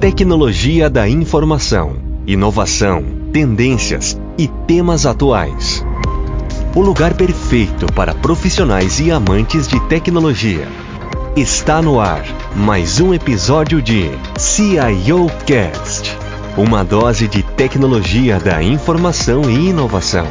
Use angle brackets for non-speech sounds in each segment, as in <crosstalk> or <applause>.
Tecnologia da informação, inovação, tendências e temas atuais. O lugar perfeito para profissionais e amantes de tecnologia. Está no ar mais um episódio de CIO Cast, uma dose de tecnologia da informação e inovação.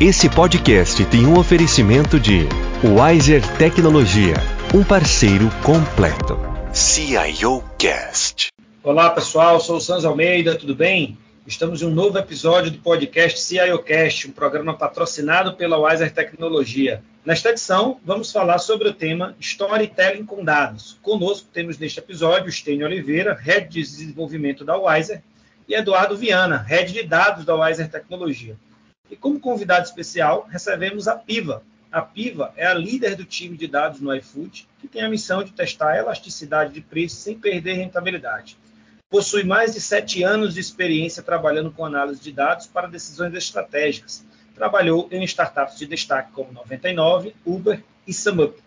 Esse podcast tem um oferecimento de Wiser Tecnologia, um parceiro completo. CIO Cast. Olá pessoal, sou o Sanz Almeida, tudo bem? Estamos em um novo episódio do podcast CIOcast, um programa patrocinado pela Wiser Tecnologia. Nesta edição, vamos falar sobre o tema Storytelling com dados. Conosco temos neste episódio Stênio Oliveira, Head de Desenvolvimento da Wiser, e Eduardo Viana, Head de Dados da Wiser Tecnologia. E como convidado especial, recebemos a Piva. A Piva é a líder do time de dados no iFood, que tem a missão de testar a elasticidade de preço sem perder rentabilidade. Possui mais de sete anos de experiência trabalhando com análise de dados para decisões estratégicas. Trabalhou em startups de destaque como 99, Uber e SumUp.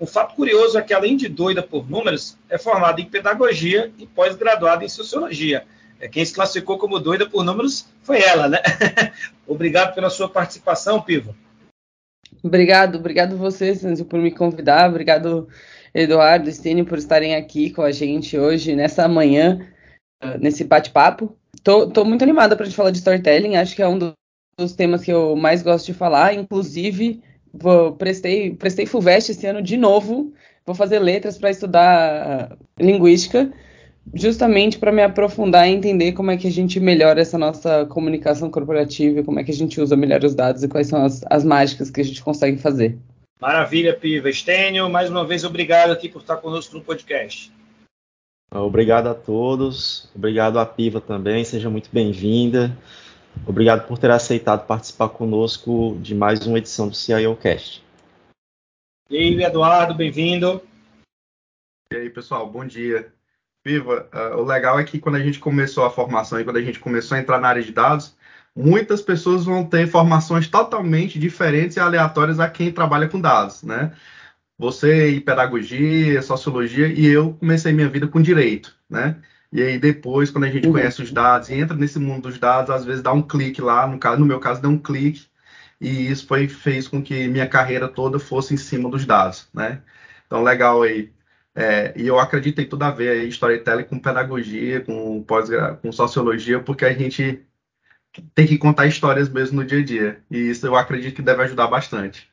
Um fato curioso é que, além de doida por números, é formada em pedagogia e pós-graduada em sociologia. É, quem se classificou como doida por números foi ela, né? <laughs> obrigado pela sua participação, Pivo. Obrigado, obrigado você, Sanzio, por me convidar. Obrigado, Eduardo e Stine, por estarem aqui com a gente hoje, nessa manhã, nesse bate-papo. Tô, tô, muito animada para a gente falar de storytelling. Acho que é um dos temas que eu mais gosto de falar. Inclusive, vou, prestei, prestei FUVEST esse ano de novo. Vou fazer letras para estudar linguística justamente para me aprofundar e entender como é que a gente melhora essa nossa comunicação corporativa, como é que a gente usa melhor os dados e quais são as, as mágicas que a gente consegue fazer. Maravilha, Piva. Estênio, mais uma vez, obrigado aqui por estar conosco no podcast. Obrigado a todos, obrigado a Piva também, seja muito bem-vinda. Obrigado por ter aceitado participar conosco de mais uma edição do CIOcast. E aí, Eduardo, bem-vindo. E aí, pessoal, bom dia. Viva, uh, o legal é que quando a gente começou a formação e quando a gente começou a entrar na área de dados, muitas pessoas vão ter formações totalmente diferentes e aleatórias a quem trabalha com dados, né? Você em pedagogia, sociologia e eu comecei minha vida com direito, né? E aí depois, quando a gente uhum. conhece os dados e entra nesse mundo dos dados, às vezes dá um clique lá, no, caso, no meu caso deu um clique, e isso foi, fez com que minha carreira toda fosse em cima dos dados, né? Então, legal aí é, e eu acredito em tudo a ver aí, storytelling com pedagogia, com pós com sociologia, porque a gente tem que contar histórias mesmo no dia a dia. E isso eu acredito que deve ajudar bastante.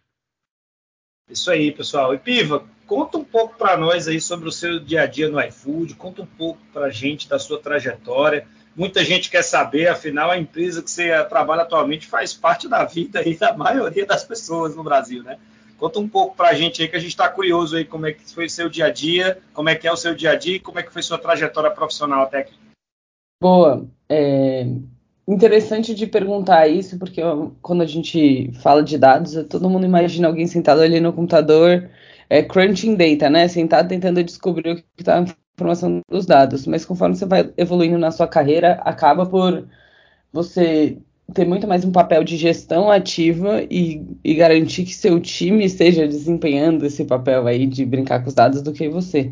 Isso aí, pessoal. E Piva, conta um pouco para nós aí sobre o seu dia a dia no iFood, conta um pouco para a gente da sua trajetória. Muita gente quer saber, afinal, a empresa que você trabalha atualmente faz parte da vida aí da maioria das pessoas no Brasil, né? Conta um pouco para a gente aí, que a gente está curioso aí como é que foi o seu dia a dia, como é que é o seu dia a dia e como é que foi sua trajetória profissional até aqui. Boa. É interessante de perguntar isso, porque quando a gente fala de dados, todo mundo imagina alguém sentado ali no computador, é, crunching data, né? Sentado tentando descobrir o que está na informação dos dados. Mas conforme você vai evoluindo na sua carreira, acaba por você ter muito mais um papel de gestão ativa e, e, garantir que seu time esteja desempenhando esse papel aí de brincar com os dados do que você.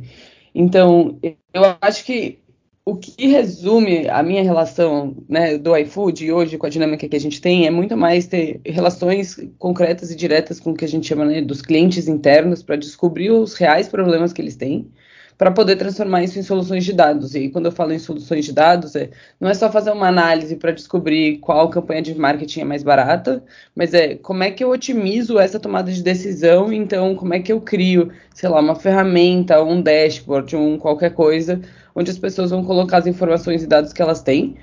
Então, eu acho que o que resume a minha relação né, do iFood hoje com a dinâmica que a gente tem é muito mais ter relações concretas e diretas com o que a gente chama né, dos clientes internos para descobrir os reais problemas que eles têm para poder transformar isso em soluções de dados. E aí, quando eu falo em soluções de dados, é, não é só fazer uma análise para descobrir qual campanha de marketing é mais barata, mas é como é que eu otimizo essa tomada de decisão, então como é que eu crio, sei lá, uma ferramenta, um dashboard, um qualquer coisa, onde as pessoas vão colocar as informações e dados que elas têm.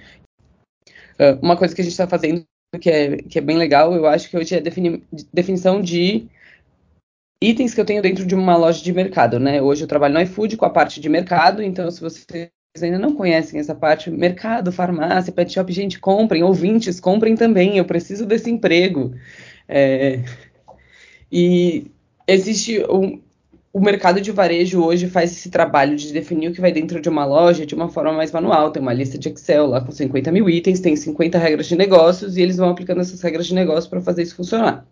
Uh, uma coisa que a gente está fazendo que é, que é bem legal, eu acho que hoje é defini definição de itens que eu tenho dentro de uma loja de mercado, né? Hoje eu trabalho no iFood com a parte de mercado, então se vocês ainda não conhecem essa parte, mercado, farmácia, pet shop, gente, comprem, ouvintes, comprem também, eu preciso desse emprego. É... E existe um, o mercado de varejo hoje faz esse trabalho de definir o que vai dentro de uma loja de uma forma mais manual. Tem uma lista de Excel lá com 50 mil itens, tem 50 regras de negócios e eles vão aplicando essas regras de negócio para fazer isso funcionar.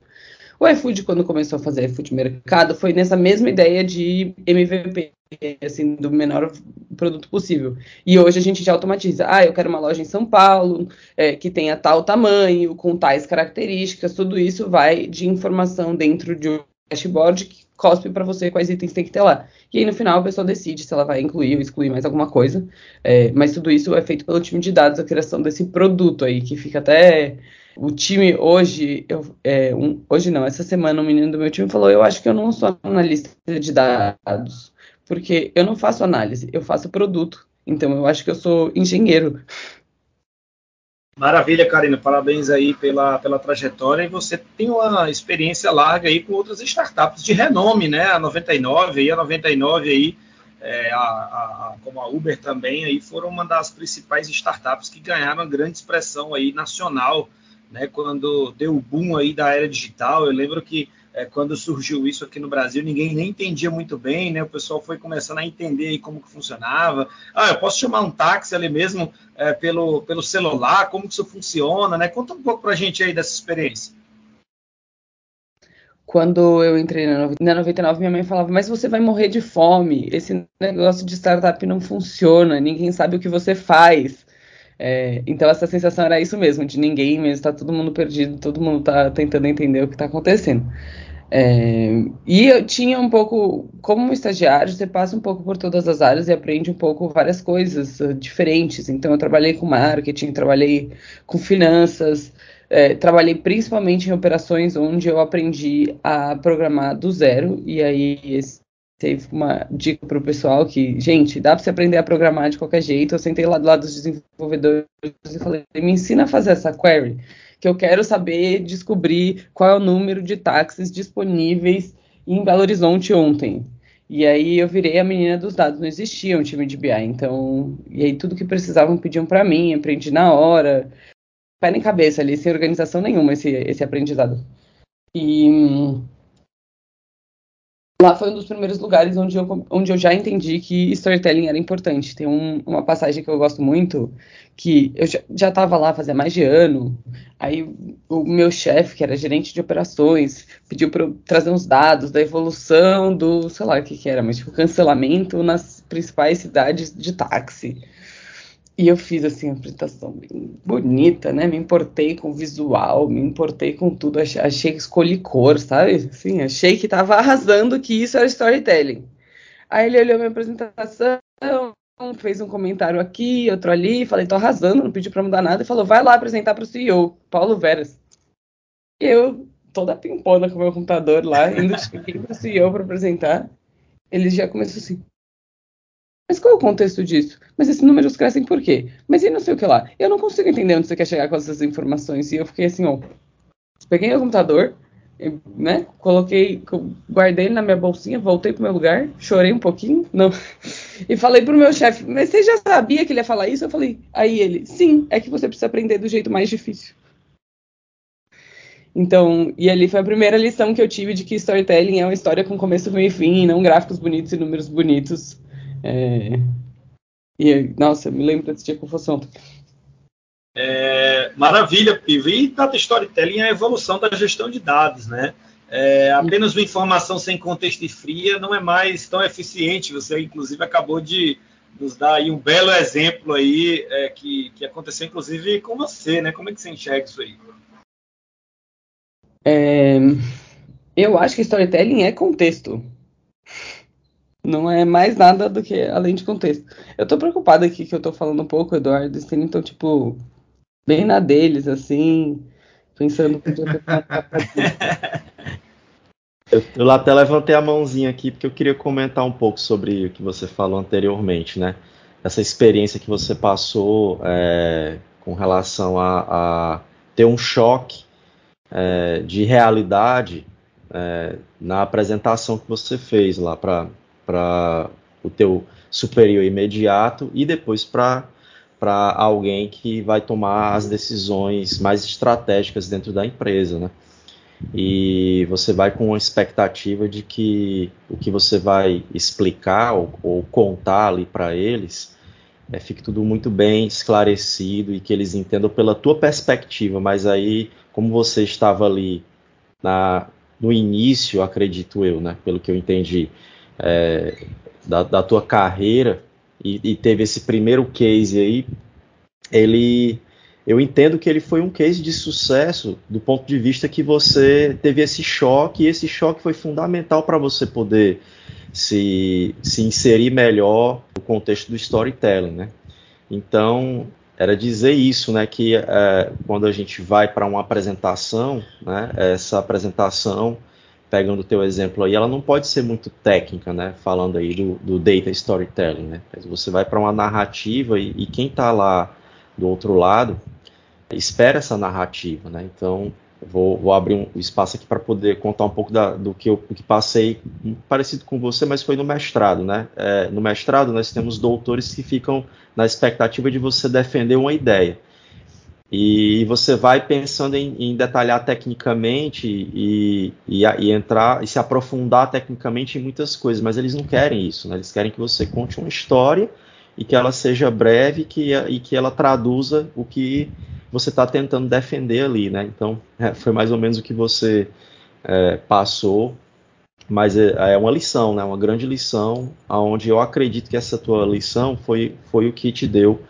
O iFood, quando começou a fazer iFood Mercado, foi nessa mesma ideia de MVP, assim, do menor produto possível. E hoje a gente já automatiza. Ah, eu quero uma loja em São Paulo, é, que tenha tal tamanho, com tais características, tudo isso vai de informação dentro de um dashboard que cospe para você quais itens tem que ter lá. E aí no final a pessoa decide se ela vai incluir ou excluir mais alguma coisa. É, mas tudo isso é feito pelo time de dados, a criação desse produto aí, que fica até. O time hoje, eu, é, um, hoje não, essa semana um menino do meu time falou: Eu acho que eu não sou analista de dados, porque eu não faço análise, eu faço produto. Então eu acho que eu sou engenheiro. Maravilha, Karina. Parabéns aí pela, pela trajetória. E você tem uma experiência larga aí com outras startups de renome, né? A 99 aí, a 99 aí, é, a, a, como a Uber também, aí foram uma das principais startups que ganharam grande expressão aí nacional, né? Quando deu o boom aí da era digital. Eu lembro que é, quando surgiu isso aqui no Brasil, ninguém nem entendia muito bem, né? O pessoal foi começando a entender como que funcionava. Ah, eu posso chamar um táxi ali mesmo é, pelo, pelo celular, como que isso funciona, né? Conta um pouco para a gente aí dessa experiência. Quando eu entrei na 99, minha mãe falava, mas você vai morrer de fome, esse negócio de startup não funciona, ninguém sabe o que você faz. É, então essa sensação era isso mesmo, de ninguém mesmo, tá todo mundo perdido, todo mundo tá tentando entender o que está acontecendo. É, e eu tinha um pouco, como estagiário, você passa um pouco por todas as áreas e aprende um pouco várias coisas uh, diferentes. Então, eu trabalhei com marketing, trabalhei com finanças, é, trabalhei principalmente em operações onde eu aprendi a programar do zero. E aí, esse, teve uma dica para o pessoal que, gente, dá para você aprender a programar de qualquer jeito. Eu sentei lá do lado dos desenvolvedores e falei, me ensina a fazer essa query que eu quero saber descobrir qual é o número de táxis disponíveis em Belo Horizonte ontem. E aí eu virei a menina dos dados, não existia um time de BI, então, e aí tudo que precisavam pediam para mim, aprendi na hora, pé nem cabeça ali, sem organização nenhuma esse, esse aprendizado. E lá foi um dos primeiros lugares onde eu, onde eu já entendi que storytelling era importante. Tem um, uma passagem que eu gosto muito, que eu já estava lá fazia mais de ano, aí o meu chefe, que era gerente de operações, pediu para eu trazer uns dados da evolução do, sei lá o que, que era, mas tipo, cancelamento nas principais cidades de táxi. E eu fiz assim uma apresentação bem bonita, né? Me importei com o visual, me importei com tudo, achei, achei que escolhi cor, sabe? Assim, achei que tava <laughs> arrasando que isso era storytelling. Aí ele olhou minha apresentação, fez um comentário aqui, outro ali, falei, tô arrasando, não pediu para mudar nada, e falou, vai lá apresentar para o CEO, Paulo Veras. E eu, toda pimpona com o meu computador lá, indo <laughs> cheguei pro CEO para apresentar, ele já começou assim, mas qual é o contexto disso? Mas esses números crescem por quê? Mas e não sei o que lá? Eu não consigo entender onde você quer chegar com essas informações. E eu fiquei assim, ó. Peguei o computador, né? Coloquei, guardei ele na minha bolsinha, voltei pro meu lugar, chorei um pouquinho, não. <laughs> E falei pro meu chefe, mas você já sabia que ele ia falar isso? Eu falei, aí ele, sim, é que você precisa aprender do jeito mais difícil. Então, e ali foi a primeira lição que eu tive de que storytelling é uma história com começo, meio e fim, e não gráficos bonitos e números bonitos. É... E, nossa, me lembro desse dia com fosse ontem. É, maravilha, Pivo. E data storytelling é a evolução da gestão de dados, né? É, apenas uma informação sem contexto e fria não é mais tão eficiente. Você, inclusive, acabou de nos dar aí um belo exemplo aí é, que, que aconteceu, inclusive, com você, né? Como é que você enxerga isso aí? É, eu acho que storytelling é contexto. Não é mais nada do que além de contexto. Eu tô preocupado aqui que eu tô falando um pouco, Eduardo, e então, tipo, bem na deles, assim, pensando que podia ter <laughs> eu, eu até levantei a mãozinha aqui porque eu queria comentar um pouco sobre o que você falou anteriormente, né? Essa experiência que você passou é, com relação a, a, ter um choque é, de realidade é, na apresentação que você fez lá para para o teu superior imediato e depois para para alguém que vai tomar as decisões mais estratégicas dentro da empresa, né? E você vai com a expectativa de que o que você vai explicar ou, ou contar ali para eles é, fique tudo muito bem esclarecido e que eles entendam pela tua perspectiva, mas aí, como você estava ali na, no início, acredito eu, né, pelo que eu entendi, é, da, da, tua carreira e, e, teve esse primeiro case aí, ele, eu entendo que ele foi um case de sucesso do ponto de vista que você teve esse choque e esse choque foi fundamental para você poder se, se inserir melhor no contexto do storytelling, né? Então, era dizer isso, né, que é, quando a gente vai para uma apresentação, né, essa apresentação, pegando o teu exemplo aí, ela não pode ser muito técnica, né, falando aí do, do data storytelling, né, você vai para uma narrativa e, e quem está lá do outro lado espera essa narrativa, né, então Vou, vou, abrir um espaço aqui para poder contar um pouco da, do, que eu, que passei, parecido com você, mas foi no mestrado, né? É, no mestrado nós temos doutores que ficam na expectativa de você defender uma ideia. E você vai pensando em, em detalhar tecnicamente e, e, e, entrar e se aprofundar tecnicamente em muitas coisas, mas eles não querem isso, né? Eles querem que você conte uma história e que ela seja breve que, e que ela traduza o que você está tentando defender ali, né? Então, é, foi mais ou menos o que você é, passou, mas é, é, uma lição, né? Uma grande lição, aonde eu acredito que essa tua lição foi, foi o que te deu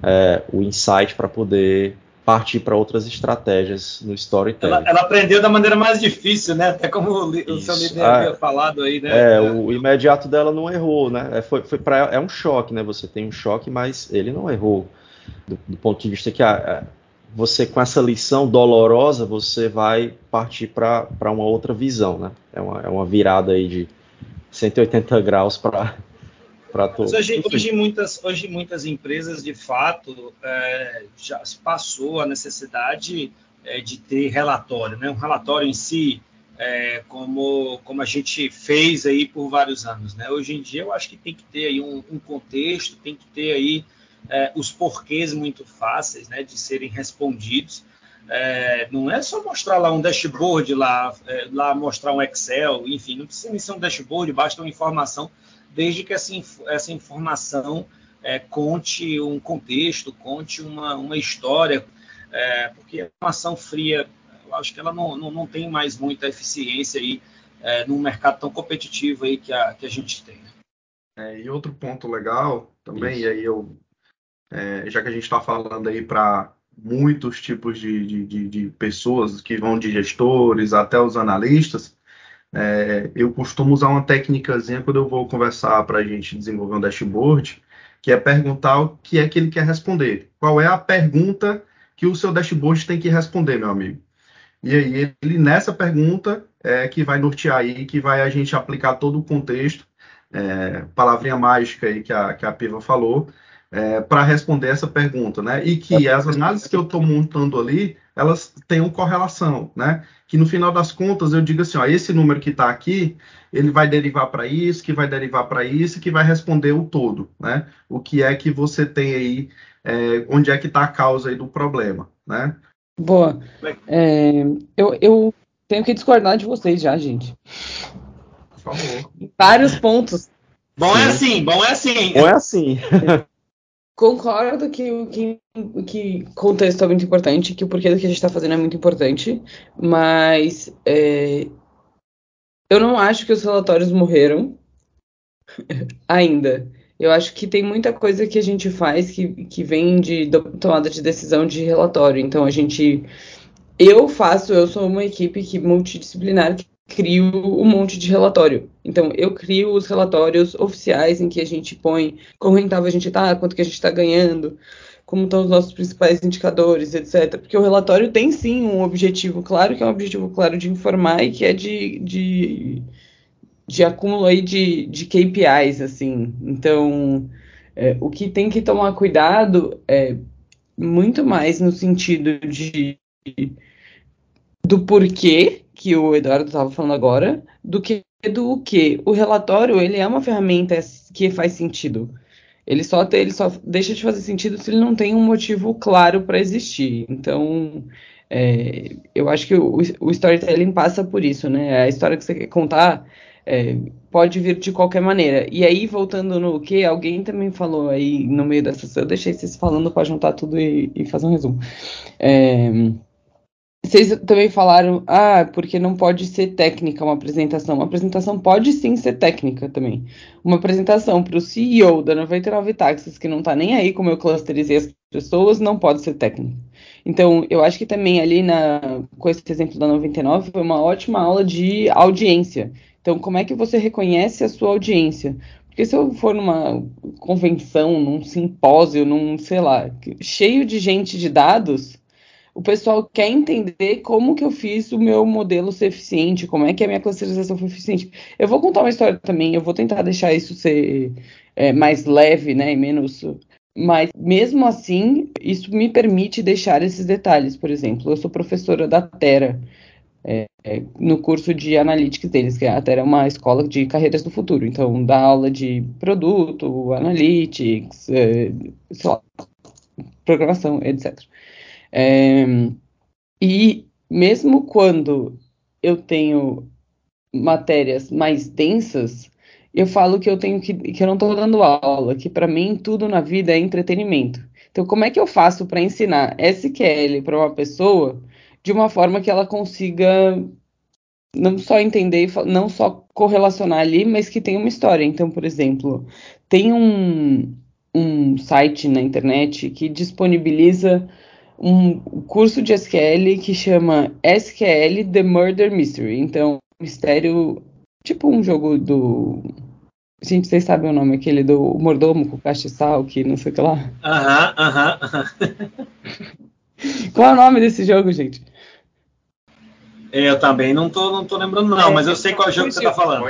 é, o insight para poder partir para outras estratégias no storytelling. Ela, ela, aprendeu da maneira mais difícil, né? Até como o, o seu líder ah, havia falado aí, né? É, o imediato dela não errou, né? É, foi, foi pra, é um choque, né? Você tem um choque, mas ele não errou. Do, do ponto de vista que a, você com essa lição dolorosa, você vai partir para uma outra visão, né? É uma, é uma virada aí de 180 graus para para todos. Hoje, hoje, muitas, hoje muitas empresas, de fato, é, já se passou a necessidade é, de ter relatório, né? Um relatório em si, é, como, como a gente fez aí por vários anos, né? Hoje em dia, eu acho que tem que ter aí um, um contexto, tem que ter aí é, os porquês muito fáceis né, de serem respondidos. É, não é só mostrar lá um dashboard, lá, é, lá mostrar um Excel, enfim, não precisa nem ser um dashboard, basta uma informação, desde que essa, essa informação é, conte um contexto, conte uma, uma história, é, porque a informação fria, eu acho que ela não, não, não tem mais muita eficiência aí é, num mercado tão competitivo aí que a, que a gente tem. Né? É, e outro ponto legal também, Isso. e aí eu é, já que a gente está falando aí para muitos tipos de, de, de, pessoas que vão de gestores até os analistas, é, eu costumo usar uma técnicazinha quando eu vou conversar para a gente desenvolver um dashboard, que é perguntar o que é que ele quer responder. Qual é a pergunta que o seu dashboard tem que responder, meu amigo? E aí, ele nessa pergunta é que vai nortear aí, que vai a gente aplicar todo o contexto, é, palavrinha mágica aí que a, que a Piva falou, é, para responder essa pergunta, né? E que as análises que eu estou montando ali, elas tenham correlação, né? Que no final das contas eu digo assim, ó, esse número que está aqui, ele vai derivar para isso, que vai derivar para isso, que vai responder o todo, né? O que é que você tem aí, é, onde é que está a causa aí do problema, né? Boa. É, eu, eu tenho que discordar de vocês já, gente. Por favor. Vários pontos. Bom é assim, bom é assim. Bom é assim. Concordo que o que, que contexto é muito importante, que o porquê do que a gente está fazendo é muito importante, mas é, eu não acho que os relatórios morreram <laughs> ainda. Eu acho que tem muita coisa que a gente faz que, que vem de tomada de decisão de relatório. Então a gente. Eu faço, eu sou uma equipe que, multidisciplinar que crio um monte de relatório. Então, eu crio os relatórios oficiais em que a gente põe como rentável a gente está, quanto que a gente está ganhando, como estão os nossos principais indicadores, etc. Porque o relatório tem sim um objetivo claro, que é um objetivo claro de informar e que é de, de, de acúmulo aí de, de KPIs, assim. Então, é, o que tem que tomar cuidado é muito mais no sentido de do porquê que o Eduardo estava falando agora, do que do que o relatório ele é uma ferramenta que faz sentido. Ele só, ele só deixa de fazer sentido se ele não tem um motivo claro para existir. Então, é, eu acho que o, o, storytelling passa por isso, né? A história que você quer contar é, pode vir de qualquer maneira. E aí, voltando no que alguém também falou aí no meio dessa, eu deixei vocês falando para juntar tudo e, e, fazer um resumo. É, vocês também falaram, ah, porque não pode ser técnica uma apresentação. Uma apresentação pode sim ser técnica também. Uma apresentação para o CEO da 99 Taxas, que não está nem aí como eu clusterizei as pessoas, não pode ser técnica. Então, eu acho que também ali na, com esse exemplo da 99 foi uma ótima aula de audiência. Então, como é que você reconhece a sua audiência? Porque se eu for numa convenção, num simpósio, num, sei lá, cheio de gente de dados, o pessoal quer entender como que eu fiz o meu modelo ser eficiente, como é que a minha clusterização foi eficiente. Eu vou contar uma história também, eu vou tentar deixar isso ser é, mais leve, né, e menos... Mas, mesmo assim, isso me permite deixar esses detalhes. Por exemplo, eu sou professora da Terra, é, no curso de Analytics deles, que a Terra é uma escola de carreiras do futuro. Então, dá aula de produto, Analytics, é, programação, etc. É, e mesmo quando eu tenho matérias mais densas, eu falo que eu tenho que, que eu não estou dando aula, que para mim tudo na vida é entretenimento. Então, como é que eu faço para ensinar SQL para uma pessoa de uma forma que ela consiga não só entender, não só correlacionar ali, mas que tenha uma história. Então, por exemplo, tem um, um site na internet que disponibiliza um curso de SQL que chama SQL The Murder Mystery. Então, mistério, tipo um jogo do. Gente, vocês sabem o nome, aquele do mordomo com castiçal, que não sei o que lá. Aham, aham, aham. Qual é o nome desse jogo, gente? Eu também não tô, não tô lembrando, não, mas eu sei qual jogo que você tá falando.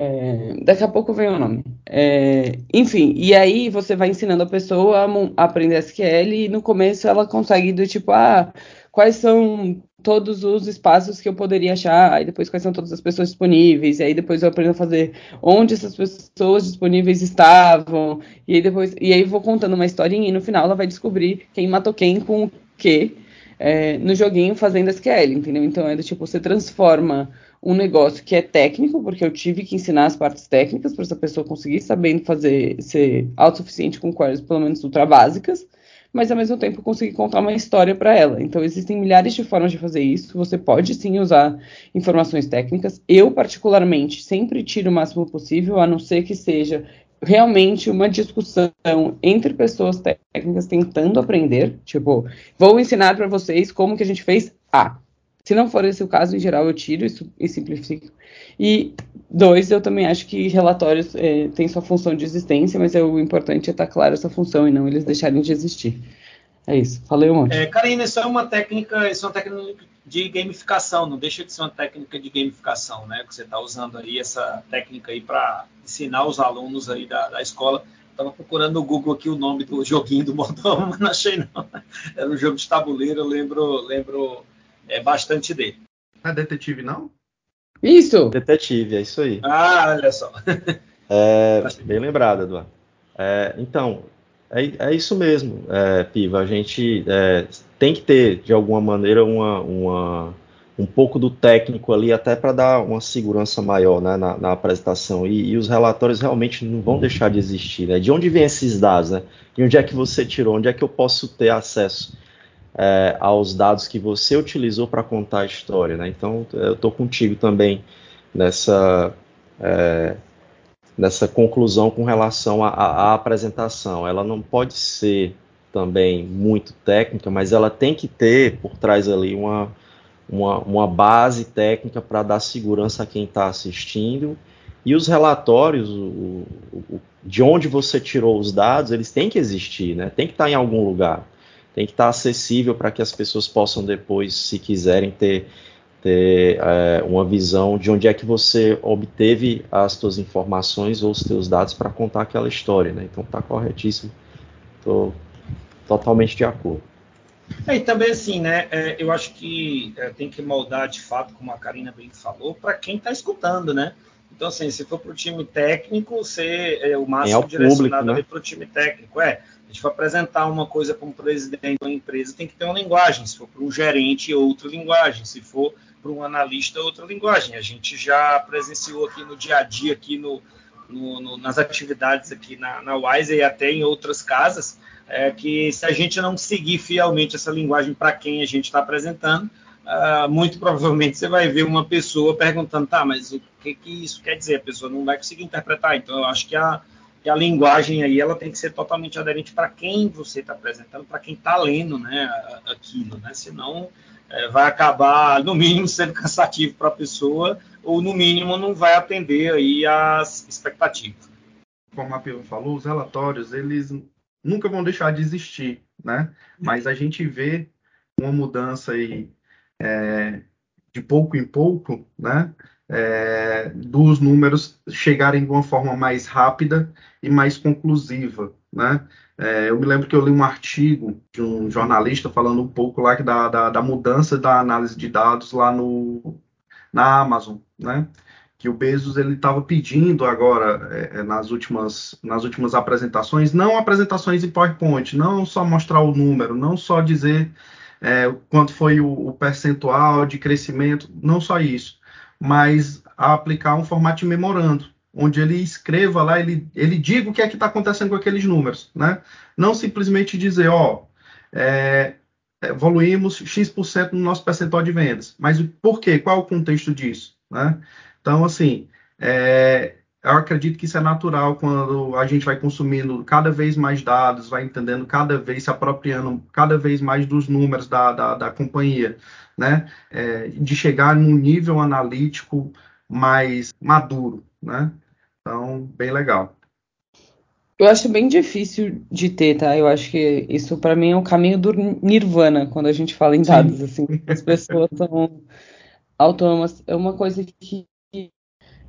É, daqui a pouco vem o nome. É, enfim, e aí você vai ensinando a pessoa a, aprender SQL e no começo ela consegue do tipo, ah, quais são todos os espaços que eu poderia achar, aí depois quais são todas as pessoas disponíveis, e aí depois eu aprendo a fazer onde essas pessoas disponíveis estavam, e aí depois, e aí vou contando uma historinha e no final ela vai descobrir quem matou quem com o quê é, no joguinho fazendo SQL, entendeu? Então é do tipo, você transforma um negócio que é técnico, porque eu tive que ensinar as partes técnicas para essa pessoa conseguir sabendo fazer, ser autossuficiente com queries, pelo menos ultra básicas, mas ao mesmo tempo conseguir contar uma história para ela. Então existem milhares de formas de fazer isso. Você pode sim usar informações técnicas. Eu particularmente sempre tiro o máximo possível, a não ser que seja realmente uma discussão entre pessoas técnicas tentando aprender, tipo, vou ensinar para vocês como que a gente fez A. Se não for esse o caso, em geral, eu tiro e simplifico. E dois, eu também acho que relatórios é, têm sua função de existência, mas é, o importante é estar claro essa função e não eles deixarem de existir. É isso, falei um monte. É, Karina, isso é uma técnica, isso é uma técnica de gamificação, não deixa de ser uma técnica de gamificação, né? Que você está usando aí essa técnica aí para ensinar os alunos aí da, da escola. Estava procurando no Google aqui o nome do joguinho do Mordomo, <laughs> mas não achei não. Era um jogo de tabuleiro, lembro, lembro é, bastante dele. Não é detetive, não? Isso! Detetive, é isso aí. Ah, olha só. <laughs> É, bem lembrado, Eduardo. É, então, é, é isso mesmo, é, Piva. A gente é, tem que ter, de alguma maneira, uma, uma, um pouco do técnico ali, até para dar uma segurança maior né, na, na, apresentação. E, e, os relatórios realmente não vão deixar de existir. Né? De onde vêm esses dados? Né? De onde é que você tirou? Onde é que eu posso ter acesso é, aos dados que você utilizou para contar a história? Né? Então, eu estou contigo também nessa. É, nessa conclusão com relação à apresentação. Ela não pode ser também muito técnica, mas ela tem que ter por trás ali uma, uma, uma base técnica para dar segurança a quem está assistindo. E os relatórios, o, o, de onde você tirou os dados, eles têm que existir, né? tem que estar tá em algum lugar, tem que estar acessível para que as pessoas possam depois, se quiserem, ter ter é, uma visão de onde é que você obteve as suas informações ou os seus dados para contar aquela história, né? Então está corretíssimo, estou totalmente de acordo. É, e também assim, né? É, eu acho que é, tem que moldar de fato, como a Karina bem falou, para quem está escutando, né? Então, assim, se for para o time técnico, você é o máximo é direcionado né? para o time técnico. É, a gente for apresentar uma coisa para um presidente de uma empresa, tem que ter uma linguagem. Se for para um gerente, outra linguagem. Se for para um analista outra linguagem. A gente já presenciou aqui no dia a dia, aqui no, no, no, nas atividades aqui na, na Wise e até em outras casas, é que se a gente não seguir fielmente essa linguagem para quem a gente está apresentando, uh, muito provavelmente você vai ver uma pessoa perguntando, tá, mas o que, que isso quer dizer? A pessoa não vai conseguir interpretar. Então, eu acho que a, que a linguagem aí ela tem que ser totalmente aderente para quem você está apresentando, para quem está lendo né, aquilo, né? Senão é, vai acabar, no mínimo, <laughs> sendo cansativo para a pessoa, ou no mínimo não vai atender aí as expectativas. Como a Pio falou, os relatórios, eles nunca vão deixar de existir, né? Mas a gente vê uma mudança aí é, de pouco em pouco, né? É, dos números chegarem de uma forma mais rápida e mais conclusiva, né? É, eu me lembro que eu li um artigo de um jornalista falando um pouco lá da, da, da mudança da análise de dados lá no, na Amazon, né? Que o Bezos ele estava pedindo agora é, é, nas últimas nas últimas apresentações, não apresentações em PowerPoint, não só mostrar o número, não só dizer é, quanto foi o, o percentual de crescimento, não só isso, mas aplicar um formato de memorando, onde ele escreva lá, ele, ele diga o que é que está acontecendo com aqueles números, né? Não simplesmente dizer, ó, é, evoluímos X% no nosso percentual de vendas. Mas por quê? Qual o contexto disso? Né? Então, assim, é, eu acredito que isso é natural quando a gente vai consumindo cada vez mais dados, vai entendendo cada vez, se apropriando cada vez mais dos números da, da, da companhia, né? É, de chegar num nível analítico mais maduro, né? Então, bem legal. Eu acho bem difícil de ter, tá? Eu acho que isso para mim é o caminho do nirvana quando a gente fala em dados, Sim. assim, as pessoas são autônomas. É uma coisa que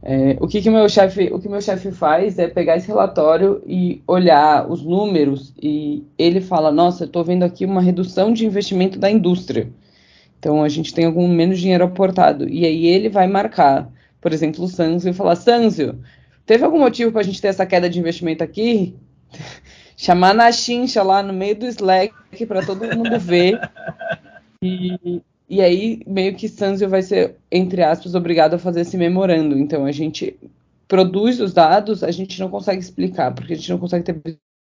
é, o que, que meu chefe, o que meu chefe faz é pegar esse relatório e olhar os números e ele fala, nossa, eu estou vendo aqui uma redução de investimento da indústria. Então a gente tem algum menos dinheiro aportado e aí ele vai marcar, por exemplo, o Sanzio e falar, Sanzio, Teve algum motivo para a gente ter essa queda de investimento aqui? <laughs> Chamar na chincha lá no meio do Slack para todo mundo ver. <laughs> E, e aí, meio que Sanzio vai ser, entre aspas, obrigado a fazer esse memorando. Então, a gente produz os dados, a gente não consegue explicar, porque a gente não consegue ter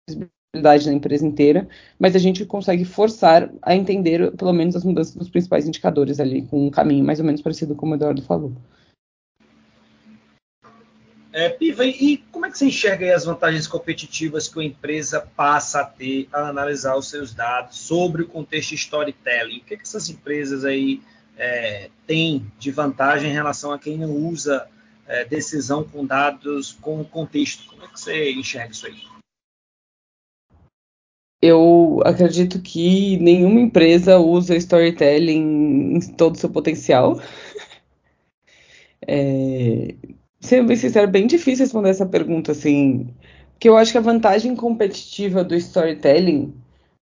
visibilidade na empresa inteira, mas a gente consegue forçar a entender, pelo menos, as mudanças dos principais indicadores ali, com um caminho mais ou menos parecido com o Eduardo falou. É, Piva, e como é que você enxerga as vantagens competitivas que a empresa passa a ter a analisar os seus dados sobre o contexto storytelling? O que, é que essas empresas aí é, têm de vantagem em relação a quem não usa é, decisão com dados com contexto? Como é que você enxerga isso aí? Eu acredito que nenhuma empresa usa storytelling em todo o seu potencial. É, sendo bem sincero, bem difícil responder essa pergunta, assim. Porque eu acho que a vantagem competitiva do storytelling,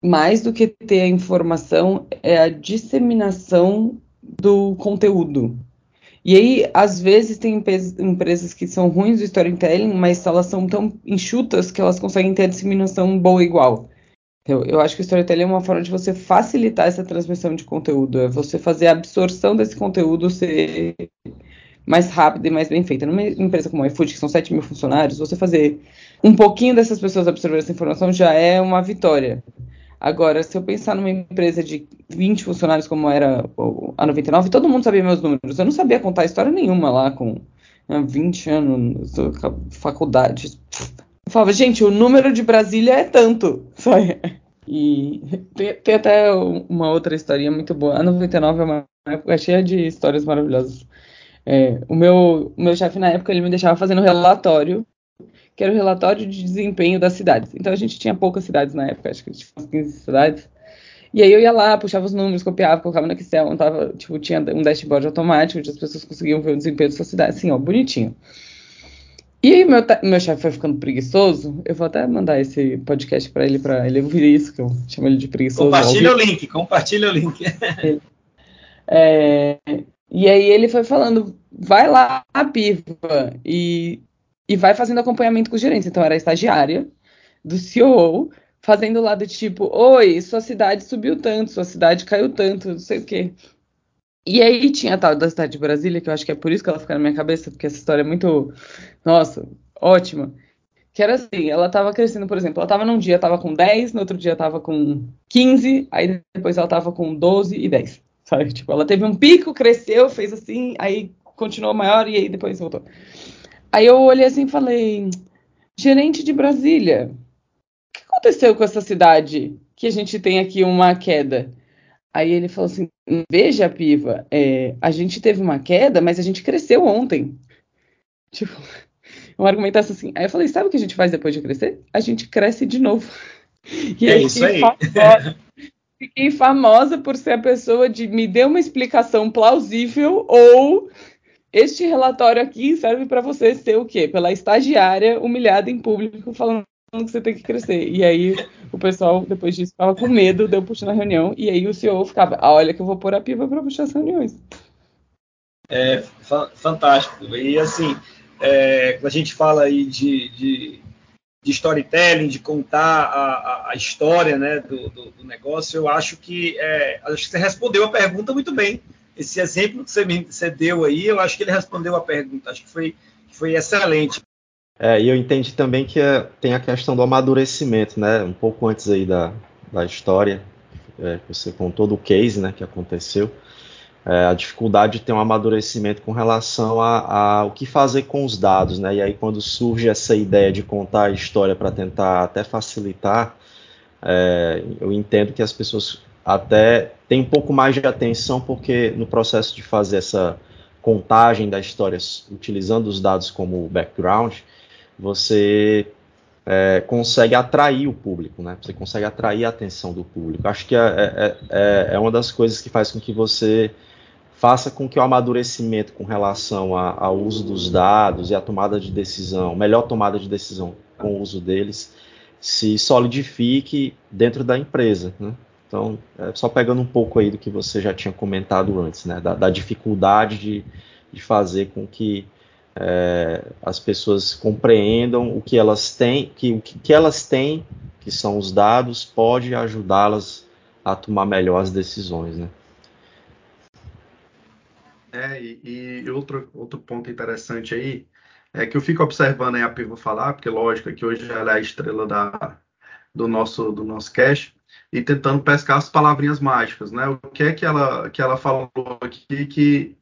mais do que ter a informação, é a disseminação do conteúdo. E aí, às vezes, tem empresas que são ruins do storytelling, mas elas são tão enxutas que elas conseguem ter a disseminação boa igual. Eu, eu acho que o storytelling é uma forma de você facilitar essa transmissão de conteúdo, é você fazer a absorção desse conteúdo ser mais rápida e mais bem feita. Numa empresa como a iFood, que são 7 mil funcionários, você fazer um pouquinho dessas pessoas absorver essa informação já é uma vitória. Agora, se eu pensar numa empresa de 20 funcionários como era a 99, todo mundo sabia meus números. Eu não sabia contar história nenhuma lá com 20 né, anos, faculdade. Eu falava, gente, o número de Brasília é tanto. <laughs> E tem, tem, até uma outra historinha muito boa. A 99 é uma época cheia de histórias maravilhosas. É, o meu, o meu chefe, na época, ele me deixava fazendo relatório, que era o relatório de desempenho das cidades. Então, a gente tinha poucas cidades na época, acho que tinha umas 15 cidades. E aí eu ia lá, puxava os números, copiava, colocava no Excel, montava, tipo, tinha um dashboard automático, onde as pessoas conseguiam ver o desempenho da sua cidade, assim, ó, bonitinho. E aí meu, meu chefe foi ficando preguiçoso, eu vou até mandar esse podcast para ele, para ele ouvir isso, que eu chamo ele de preguiçoso. Compartilha o link, compartilha o link. é, e aí ele foi falando, vai lá, piva, e, e vai fazendo acompanhamento com os gerentes. Então era estagiária do CEO, fazendo lá do tipo, oi, sua cidade subiu tanto, sua cidade caiu tanto, não sei o quê. E aí tinha a tal da cidade de Brasília, que eu acho que é por isso que ela fica na minha cabeça, porque essa história é muito. Nossa, ótima. Que era assim, ela tava crescendo, por exemplo, ela tava num dia tava com 10, no outro dia tava com 15, aí depois ela tava com 12 e 10. Sabe? Tipo, ela teve um pico, cresceu, fez assim, aí continuou maior e aí depois voltou. Aí eu olhei assim e falei, gerente de Brasília, o que aconteceu com essa cidade que a gente tem aqui uma queda? Aí ele falou assim, veja, Piva, é, a gente teve uma queda, mas a gente cresceu ontem. Tipo, uma argumentação assim. Aí eu falei, sabe o que a gente faz depois de crescer? A gente cresce de novo. <laughs> E é isso aí. Fiquei famosa por ser a pessoa de me dê uma explicação plausível ou este relatório aqui serve para você ser o quê? Pela estagiária humilhada em público falando que você tem que crescer. E aí o pessoal, depois disso, ficava com medo de eu puxar na reunião. E aí o CEO ficava, ah, olha que eu vou pôr a piva para puxar as reuniões. É fantástico. E assim, é, quando a gente fala aí de, de, de storytelling, de contar a, a história né, do, do, do, negócio, eu acho que, é, acho que você respondeu a pergunta muito bem. Esse exemplo que você, me, você deu aí, eu acho que ele respondeu a pergunta. Acho que foi, foi excelente. É, e eu entendi também que é, tem a questão do amadurecimento, né? Um pouco antes aí da, da história, é, você contou do case, né, que aconteceu é, a dificuldade de ter um amadurecimento com relação a, a, o que fazer com os dados, né? E aí quando surge essa ideia de contar a história para tentar até facilitar, é, eu entendo que as pessoas até têm um pouco mais de atenção porque no processo de fazer essa contagem da história utilizando os dados como background, você é, consegue atrair o público, né? Você consegue atrair a atenção do público. Acho que é, é, é, é uma das coisas que faz com que você faça com que o amadurecimento com relação ao uso dos dados e a tomada de decisão, melhor tomada de decisão com o uso deles, se solidifique dentro da empresa. Né? Então, é só pegando um pouco aí do que você já tinha comentado antes, né? da, da dificuldade de, de, fazer com que é, as pessoas compreendam o que elas têm, que o que, elas têm, que são os dados, pode ajudá-las a tomar melhor as decisões. Né? É, e, e, outro, outro ponto interessante aí é que eu fico observando aí a Piva falar, porque lógico que hoje ela é a estrela da, do nosso do nosso cast, e tentando pescar as palavrinhas mágicas, né? O que é que ela, que ela falou aqui que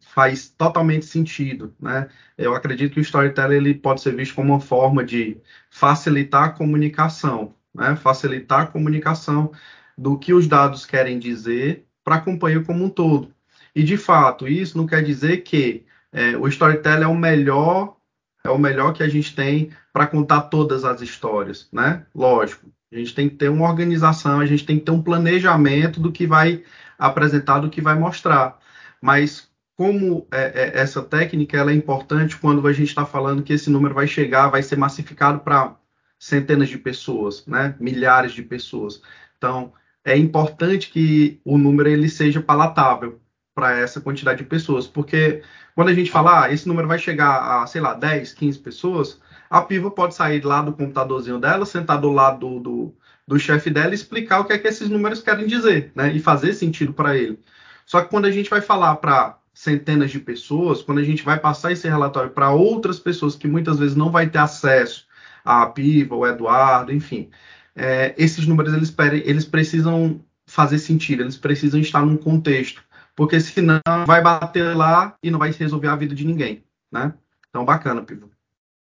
faz totalmente sentido, né? Eu acredito que o storytelling ele pode ser visto como uma forma de facilitar a comunicação, né? Facilitar a comunicação do que os dados querem dizer para a companhia como um todo. E de fato, isso não quer dizer que é, o storytelling é o melhor, é o melhor que a gente tem para contar todas as histórias, né? Lógico, a gente tem que ter uma organização, a gente tem que ter um planejamento do que vai apresentar, do que vai mostrar. Mas como é, é, essa técnica ela é importante quando a gente está falando que esse número vai chegar, vai ser massificado para centenas de pessoas, né? Milhares de pessoas. Então é importante que o número ele seja palatável para essa quantidade de pessoas. Porque quando a gente fala, ah, esse número vai chegar a, sei lá, 10, 15 pessoas, a Piva pode sair lá do computadorzinho dela, sentar do lado do, do, do chefe dela e explicar o que é que esses números querem dizer, né? E fazer sentido para ele. Só que quando a gente vai falar para centenas de pessoas, quando a gente vai passar esse relatório para outras pessoas que muitas vezes não vai ter acesso à Piva, o Eduardo, enfim, é, esses números eles, eles precisam fazer sentido, eles precisam estar num contexto porque senão vai bater lá e não vai resolver a vida de ninguém, né? Então, bacana, Pivo.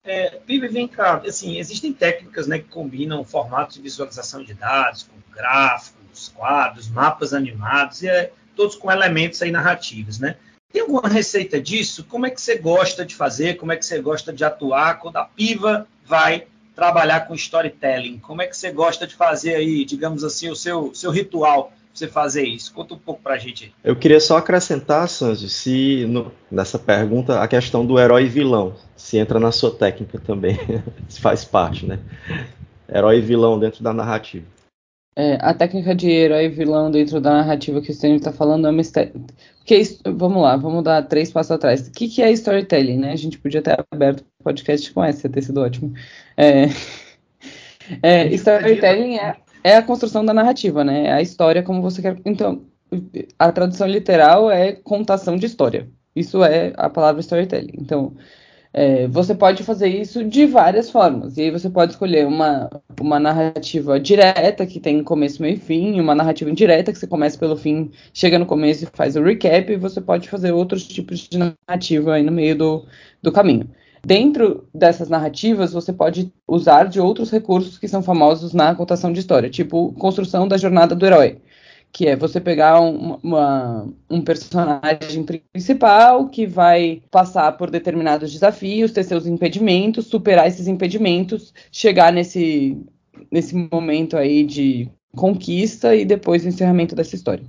É, Pivo, vem cá, assim, existem técnicas né, que combinam formatos de visualização de dados, com gráficos, quadros, mapas animados, e é, todos com elementos aí narrativos, né? Tem alguma receita disso? Como é que você gosta de fazer? Como é que você gosta de atuar quando a Piva vai trabalhar com storytelling? Como é que você gosta de fazer aí, digamos assim, o seu, seu ritual você fazer isso? Conta um pouco para a gente. Eu queria só acrescentar, Sanji, se no, nessa pergunta a questão do herói e vilão, se entra na sua técnica também, <laughs> se faz parte, né? Herói e vilão dentro da narrativa. É, a técnica de herói e vilão dentro da narrativa que o Stanley está falando é uma que é, vamos lá, vamos dar três passos atrás. O que, que é storytelling, né? A gente podia ter aberto o podcast com essa, ter sido ótimo. É, <laughs> é, storytelling é é a construção da narrativa, né? É a história como você quer. Então, a tradução literal é contação de história. Isso é a palavra storytelling. Então, É, você pode fazer isso de várias formas. E aí você pode escolher uma, uma narrativa direta, que tem começo, meio e fim, uma narrativa indireta, que você começa pelo fim, chega no começo e faz o recap, e você pode fazer outros tipos de narrativa aí no meio do, do caminho. Dentro dessas narrativas, você pode usar de outros recursos que são famosos na contação de história, tipo construção da jornada do herói que é você pegar um, uma, um personagem principal que vai passar por determinados desafios, ter seus impedimentos, superar esses impedimentos, chegar nesse, nesse momento aí de conquista e depois o encerramento dessa história.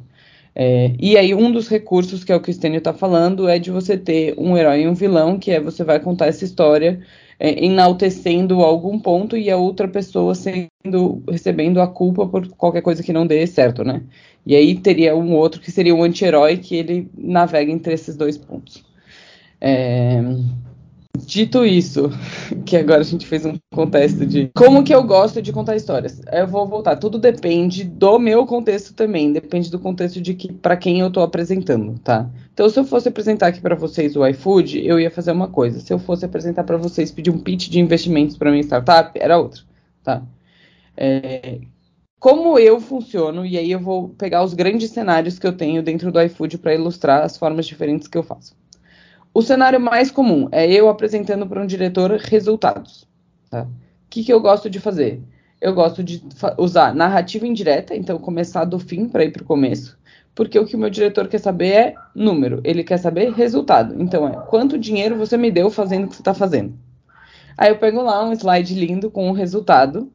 É, e aí um dos recursos que é o que o Stênio está falando é de você ter um herói e um vilão, que é você vai contar essa história é, enaltecendo algum ponto e a outra pessoa sendo recebendo a culpa por qualquer coisa que não dê certo, né? E aí teria um outro que seria um anti-herói que ele navega entre esses dois pontos. É... Dito isso, <laughs> que agora a gente fez um contexto de como que eu gosto de contar histórias. Eu vou voltar, tudo depende do meu contexto também, depende do contexto de que para quem eu estou apresentando, tá? Então, se eu fosse apresentar aqui para vocês o iFood, eu ia fazer uma coisa. Se eu fosse apresentar para vocês, pedir um pitch de investimentos para minha startup, era outra, tá? É, como eu funciono, e aí eu vou pegar os grandes cenários que eu tenho dentro do iFood para ilustrar as formas diferentes que eu faço. O cenário mais comum é eu apresentando para um diretor resultados. Tá? O que, que eu gosto de fazer? Eu gosto de usar narrativa indireta, então começar do fim para ir para o começo, porque o que o meu diretor quer saber é número, ele quer saber resultado. Então é quanto dinheiro você me deu fazendo o que você está fazendo. Aí eu pego lá um slide lindo com o resultado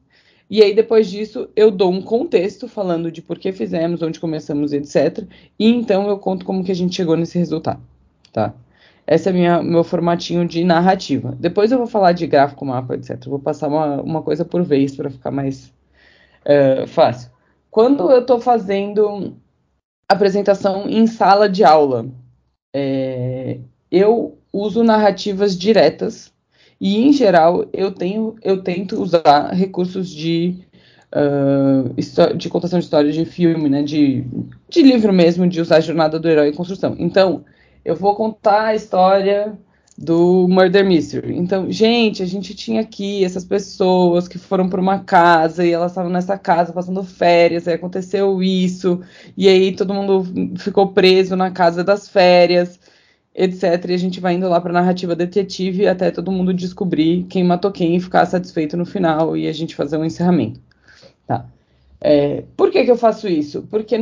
e aí, depois disso, eu dou um contexto falando de por que fizemos, onde começamos, etc. E então eu conto como que a gente chegou nesse resultado, tá? Esse é minha, meu formatinho de narrativa. Depois eu vou falar de gráfico, mapa, etc. vou passar uma, uma coisa por vez para ficar mais uh, fácil. Quando eu estou fazendo apresentação em sala de aula, é, eu uso narrativas diretas e, em geral, eu, tenho, eu tento usar recursos de, uh, de contação de história de filme, né? De, de livro mesmo, de usar a jornada do herói em construção. Então, eu vou contar a história do Murder Mystery. Então, gente, a gente tinha aqui essas pessoas que foram para uma casa e elas estavam nessa casa passando férias, aí aconteceu isso, e aí todo mundo ficou preso na casa das férias etc. E a gente vai indo lá para narrativa detetive até todo mundo descobrir quem matou quem e ficar satisfeito no final e a gente fazer um encerramento. Tá. É, por que, que eu faço isso? Porque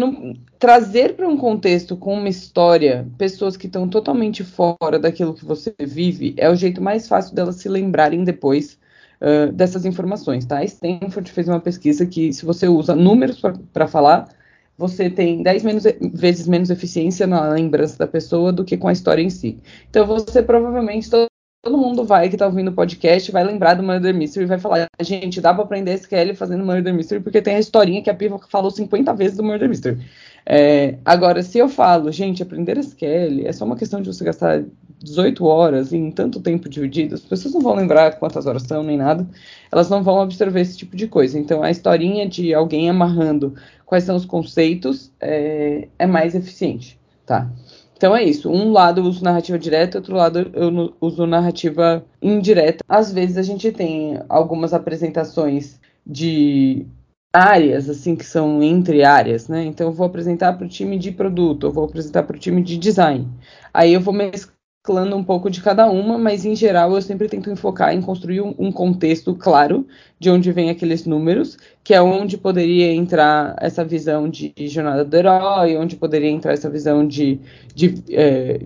trazer para um contexto com uma história pessoas que estão totalmente fora daquilo que você vive é o jeito mais fácil delas se lembrarem depois uh, dessas informações. Tá? A Stanford fez uma pesquisa que, se você usa números para falar, você tem 10 menos, vezes menos eficiência na lembrança da pessoa do que com a história em si. Então você provavelmente todo, todo mundo vai que está ouvindo o podcast vai lembrar do Murder Mystery e vai falar, gente, dá para aprender SQL fazendo Murder Mystery porque tem a historinha que a Piva falou 50 vezes do Murder Mystery. É, agora, se eu falo, gente, aprender SQL é só uma questão de você gastar 18 horas em tanto tempo dividido, as pessoas não vão lembrar quantas horas são nem nada, elas não vão absorver esse tipo de coisa. Então, a historinha de alguém amarrando quais são os conceitos é, é mais eficiente, tá? Então é isso. Um lado eu uso narrativa direta, outro lado eu uso narrativa indireta. Às vezes a gente tem algumas apresentações de áreas, assim, que são entre áreas, né? Então eu vou apresentar para o time de produto, eu vou apresentar para o time de design. Aí eu vou mesclar mesclando um pouco de cada uma, mas em geral eu sempre tento enfocar em construir um, contexto claro de onde vem aqueles números, que é onde poderia entrar essa visão de, de jornada do herói, onde poderia entrar essa visão de, de é,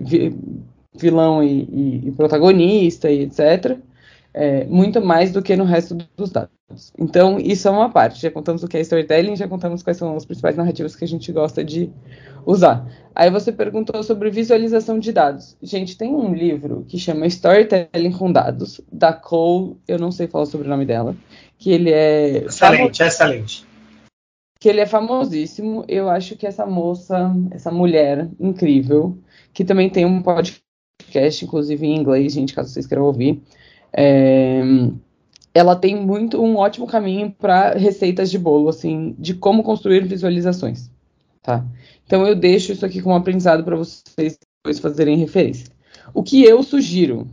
vilão e, e, e, protagonista e etc. É, muito mais do que no resto dos dados. Então, isso é uma parte. Já contamos o que é storytelling, já contamos quais são as principais narrativas que a gente gosta de usar. Aí você perguntou sobre visualização de dados. Gente, tem um livro que chama Storytelling com Dados, da Cole, eu não sei falar sobre o nome dela, que ele é... Excelente, excelente. Que ele é famosíssimo. Eu acho que essa moça, essa mulher incrível, que também tem um podcast, inclusive em inglês, gente, caso vocês queiram ouvir, é, ela tem muito um ótimo caminho para receitas de bolo, assim, de como construir visualizações, tá? Então eu deixo isso aqui como aprendizado para vocês depois fazerem referência. O que eu sugiro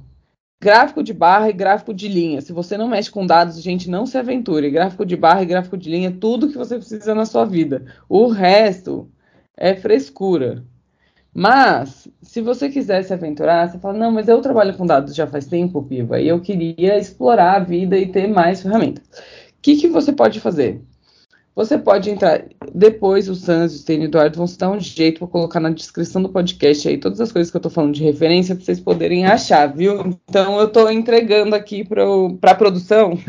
Gráfico de barra e gráfico de linha. Se você não mexe com dados, gente, não se aventure. Gráfico de barra e gráfico de linha é tudo que você precisa na sua vida. O resto é frescura. Mas, se você quiser se aventurar, você fala, não, mas eu trabalho com dados já faz tempo, Piva, e eu queria explorar a vida e ter mais ferramentas. O que, que você pode fazer? Você pode entrar. Depois o Sans e o Stênio Eduardo vão se dar um jeito para colocar na descrição do podcast aí todas as coisas que eu estou falando de referência para vocês poderem achar, viu? Então eu estou entregando aqui para a produção. <laughs>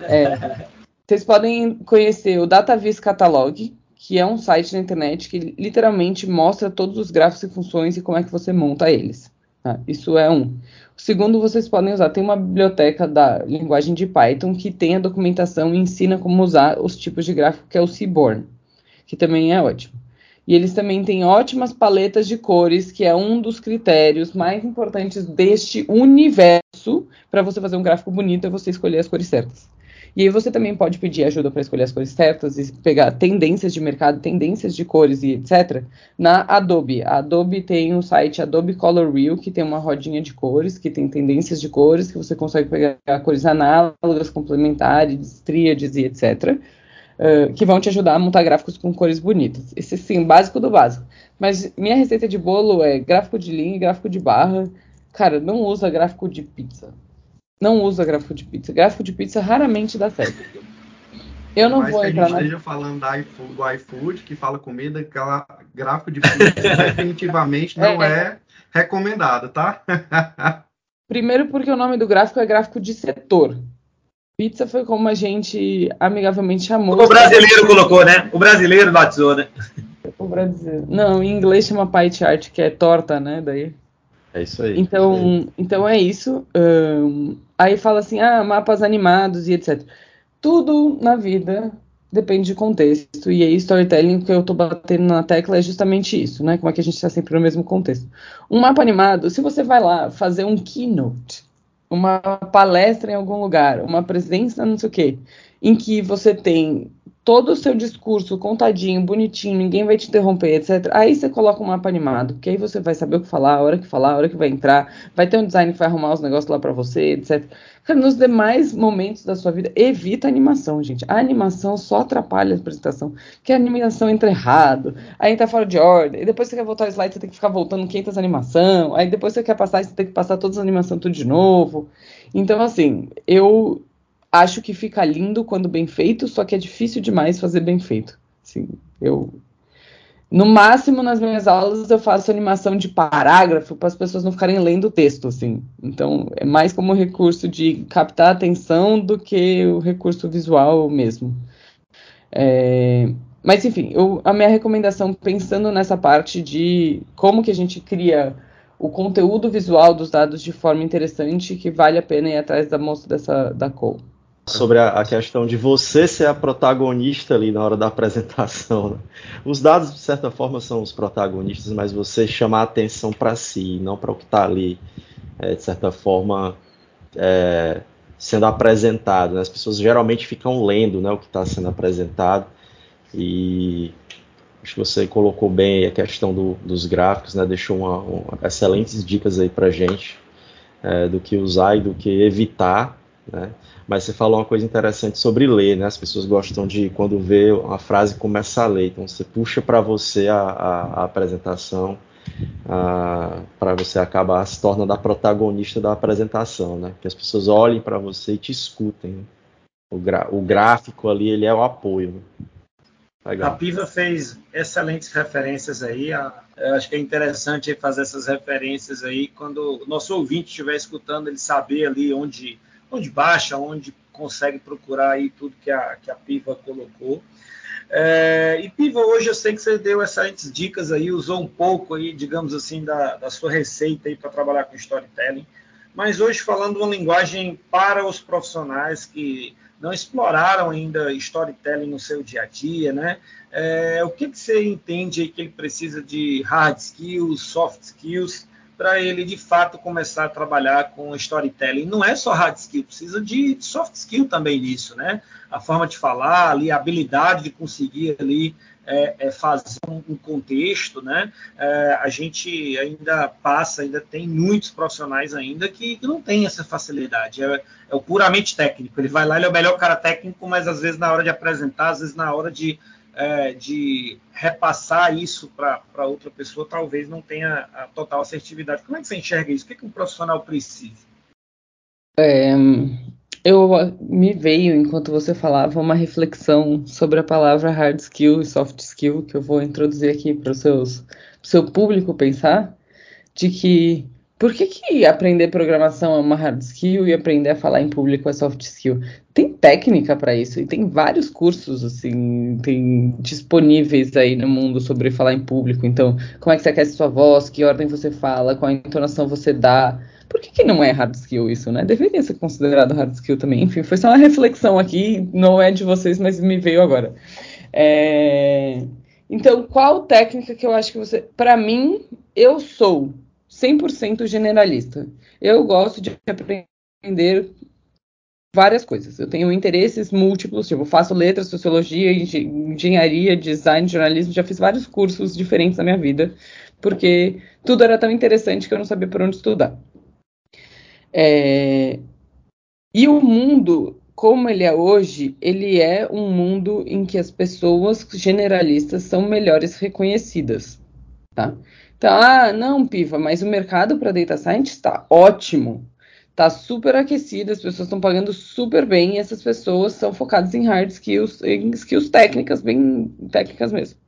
É, vocês podem conhecer o DataVis Catalog, que é um site na internet que literalmente mostra todos os gráficos e funções e como é que você monta eles. Tá? Isso é um. O segundo, vocês podem usar, tem uma biblioteca da linguagem de Python que tem a documentação e ensina como usar os tipos de gráfico, que é o Seaborn, que também é ótimo. E eles também têm ótimas paletas de cores, que é um dos critérios mais importantes deste universo para você fazer um gráfico bonito, é você escolher as cores certas. E aí você também pode pedir ajuda para escolher as cores certas e pegar tendências de mercado, tendências de cores e etc. na Adobe. A Adobe tem o site Adobe Color Wheel, que tem uma rodinha de cores, que tem tendências de cores, que você consegue pegar cores análogas, complementares, tríades e etc. Uh, que vão te ajudar a montar gráficos com cores bonitas. Esse sim, básico do básico. Mas minha receita de bolo é gráfico de linha e gráfico de barra. Cara, não usa gráfico de pizza não usa gráfico de pizza. Gráfico de pizza raramente dá certo. Eu não Mas vou que entrar a gente na... esteja falando da iFood, do iFood, que fala comida, aquela gráfico de pizza <laughs> definitivamente não é, é recomendado, tá? <laughs> Primeiro porque o nome do gráfico é gráfico de setor. Pizza foi como a gente amigavelmente chamou. O brasileiro colocou, né? O brasileiro batizou, né? O brasileiro. Não, em inglês chama pie chart, que é torta, né? Daí. É isso aí. Então, é isso. então é isso. Um, aí fala assim, ah, mapas animados e etc. Tudo na vida depende de contexto. E aí, storytelling, que eu tô batendo na tecla é justamente isso, né? Como é que a gente está sempre no mesmo contexto. Um mapa animado, se você vai lá fazer um keynote, uma palestra em algum lugar, uma presença, não sei o quê, em que você tem todo o seu discurso contadinho, bonitinho, ninguém vai te interromper, etc. Aí você coloca um mapa animado, que aí você vai saber o que falar, a hora que falar, a hora que vai entrar, vai ter um design que vai arrumar os negócios lá para você, etc. Cara, nos demais momentos da sua vida, evita a animação, gente. A animação só atrapalha a apresentação, que a animação entra errado, aí tá fora de ordem, e depois você quer voltar o slide, você tem que ficar voltando 500 animação, aí depois você quer passar, você tem que passar todas as animações tudo de novo. Então, assim, eu acho que fica lindo quando bem feito, só que é difícil demais fazer bem feito. Assim, eu no máximo nas minhas aulas eu faço animação de parágrafo para as pessoas não ficarem lendo o texto, assim. Então é mais como recurso de captar atenção do que o recurso visual mesmo. É, mas enfim, eu, a minha recomendação pensando nessa parte de como que a gente cria o conteúdo visual dos dados de forma interessante que vale a pena ir atrás da moça dessa da call sobre a, a, questão de você ser a protagonista ali na hora da apresentação. Né? Os dados, de certa forma, são os protagonistas, mas você chamar a atenção para si, não para o que está ali, é, de certa forma, é, sendo apresentado. Né? As pessoas geralmente ficam lendo né, o que está sendo apresentado e acho que você colocou bem a questão do, dos gráficos, né? deixou uma, uma, excelentes dicas aí para gente é, do que usar e do que evitar. Né? Mas você falou uma coisa interessante sobre ler, né? As pessoas gostam de, quando vê uma frase, começa a ler. Então você puxa para você a, a, a apresentação, para você acabar se torna da protagonista da apresentação, né? Que as pessoas olhem para você e te escutem. Né? O, o, gráfico ali, ele é o apoio. Né? A Piva fez excelentes referências aí. Eu acho que é interessante fazer essas referências aí quando o nosso ouvinte estiver escutando, ele saber ali onde onde baixa, onde consegue procurar aí tudo que a, que a Piva colocou. É, e Piva, hoje eu sei que você deu excelentes dicas aí, usou um pouco aí, digamos assim, da, da sua receita aí para trabalhar com storytelling, mas hoje falando uma linguagem para os profissionais que não exploraram ainda storytelling no seu dia a dia, né? É, o que, que você entende aí que ele precisa de hard skills, soft skills para ele de fato começar a trabalhar com storytelling. Não é só hard skill, precisa de soft skill também nisso, né? A forma de falar, ali, a habilidade de conseguir ali é, é fazer um, contexto, né? É, a gente ainda passa, ainda tem muitos profissionais ainda que, que não tem essa facilidade. É, é, o puramente técnico. Ele vai lá, ele é o melhor cara técnico, mas às vezes na hora de apresentar, às vezes na hora de é, de repassar isso para outra pessoa, talvez não tenha a total assertividade. Como é que você enxerga isso? O que, que um profissional precisa? É, eu me veio, enquanto você falava, uma reflexão sobre a palavra hard skill e soft skill que eu vou introduzir aqui para o seu público pensar, de que por que, que aprender programação é uma hard skill e aprender a falar em público é soft skill? Tem técnica para isso e tem vários cursos assim, tem disponíveis aí no mundo sobre falar em público. Então, como é que você aquece sua voz, que ordem você fala, qual entonação você dá. Por que, que não é hard skill isso, né? Deveria ser considerado hard skill também. Enfim, foi só uma reflexão aqui, não é de vocês, mas me veio agora. É... Então, qual técnica que eu acho que você. Para mim, eu sou 100% generalista. Eu gosto de aprender várias coisas. Eu tenho interesses múltiplos, tipo, faço letras, sociologia, engenharia, design, jornalismo, já fiz vários cursos diferentes na minha vida, porque tudo era tão interessante que eu não sabia por onde estudar. É... E o mundo, como ele é hoje, ele é um mundo em que as pessoas generalistas são melhores reconhecidas, tá? Então, ah, não, Piva, mas o mercado para data science está ótimo. Está super aquecido, as pessoas estão pagando super bem e essas pessoas são focadas em hard skills, em skills técnicas, bem técnicas mesmo.